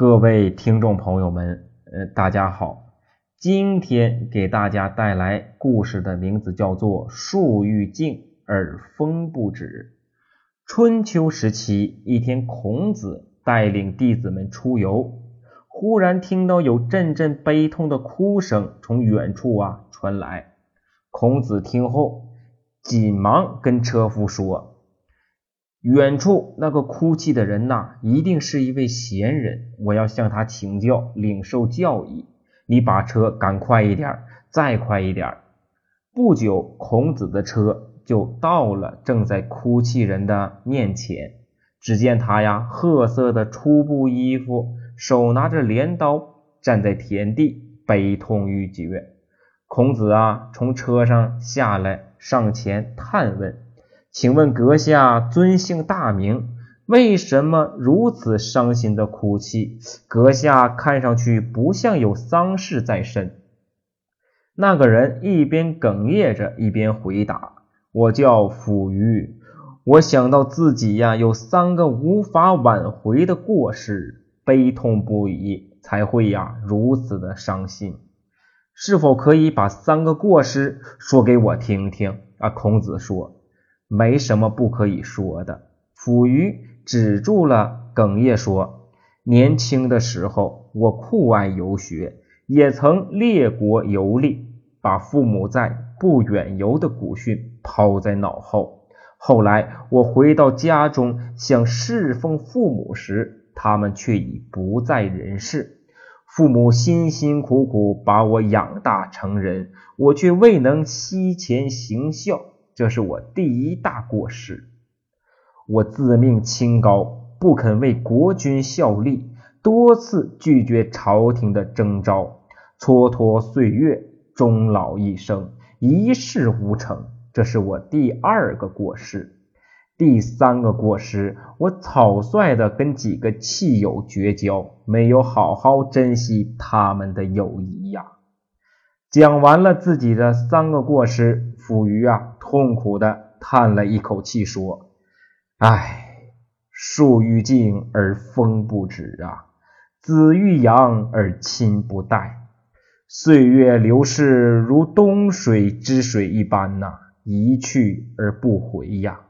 各位听众朋友们，呃，大家好。今天给大家带来故事的名字叫做《树欲静而风不止》。春秋时期，一天，孔子带领弟子们出游，忽然听到有阵阵悲痛的哭声从远处啊传来。孔子听后，紧忙跟车夫说。远处那个哭泣的人呐，一定是一位贤人，我要向他请教，领受教义。你把车赶快一点，再快一点。不久，孔子的车就到了正在哭泣人的面前。只见他呀，褐色的粗布衣服，手拿着镰刀，站在田地，悲痛欲绝。孔子啊，从车上下来，上前探问。请问阁下尊姓大名？为什么如此伤心的哭泣？阁下看上去不像有丧事在身。那个人一边哽咽着，一边回答：“我叫辅于，我想到自己呀有三个无法挽回的过失，悲痛不已，才会呀如此的伤心。是否可以把三个过失说给我听听？”啊，孔子说。没什么不可以说的。溥仪止住了哽咽，说：“年轻的时候，我酷爱游学，也曾列国游历，把父母在不远游的古训抛在脑后。后来我回到家中，想侍奉父母时，他们却已不在人世。父母辛辛苦苦把我养大成人，我却未能惜钱行孝。”这是我第一大过失，我自命清高，不肯为国君效力，多次拒绝朝廷的征召，蹉跎岁月，终老一生，一事无成。这是我第二个过失。第三个过失，我草率的跟几个弃友绝交，没有好好珍惜他们的友谊呀。讲完了自己的三个过失，溥仪啊，痛苦的叹了一口气，说：“唉，树欲静而风不止啊，子欲养而亲不待。岁月流逝如东水之水一般呐，一去而不回呀。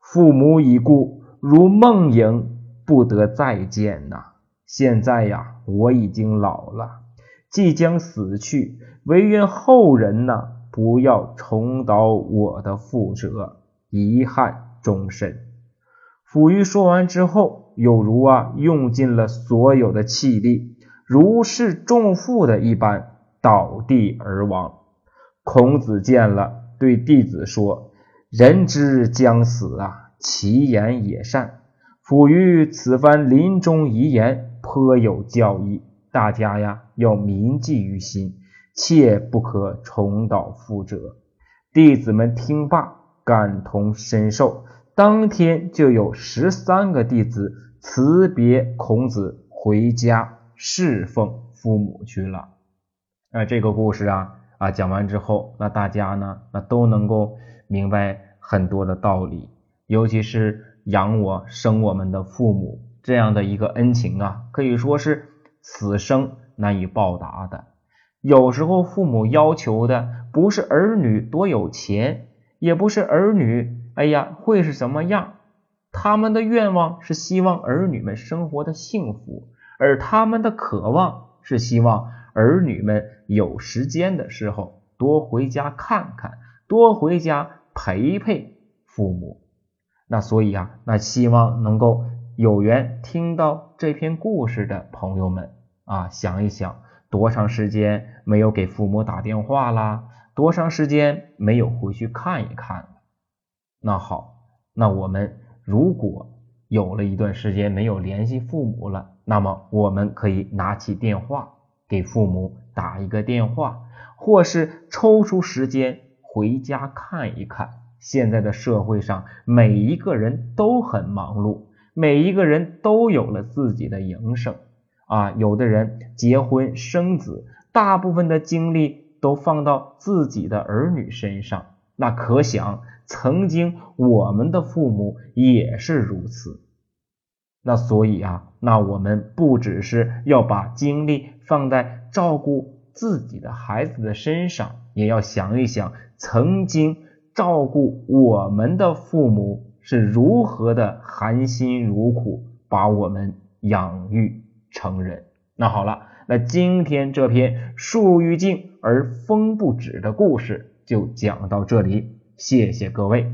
父母已故，如梦影，不得再见呐。现在呀，我已经老了。”即将死去，唯愿后人呐不要重蹈我的覆辙，遗憾终身。溥仪说完之后，有如啊用尽了所有的气力，如释重负的一般倒地而亡。孔子见了，对弟子说：“人之将死啊，其言也善。溥仪此番临终遗言颇有教义。”大家呀，要铭记于心，切不可重蹈覆辙。弟子们听罢，感同身受，当天就有十三个弟子辞别孔子，回家侍奉父母去了。啊，这个故事啊啊讲完之后，那大家呢，那都能够明白很多的道理，尤其是养我生我们的父母这样的一个恩情啊，可以说是。此生难以报答的，有时候父母要求的不是儿女多有钱，也不是儿女哎呀会是什么样，他们的愿望是希望儿女们生活的幸福，而他们的渴望是希望儿女们有时间的时候多回家看看，多回家陪陪父母。那所以啊，那希望能够。有缘听到这篇故事的朋友们啊，想一想，多长时间没有给父母打电话啦？多长时间没有回去看一看了？那好，那我们如果有了一段时间没有联系父母了，那么我们可以拿起电话给父母打一个电话，或是抽出时间回家看一看。现在的社会上，每一个人都很忙碌。每一个人都有了自己的营生啊，有的人结婚生子，大部分的精力都放到自己的儿女身上。那可想，曾经我们的父母也是如此。那所以啊，那我们不只是要把精力放在照顾自己的孩子的身上，也要想一想曾经照顾我们的父母是如何的含辛茹苦，把我们养育成人。那好了，那今天这篇树欲静而风不止的故事就讲到这里，谢谢各位。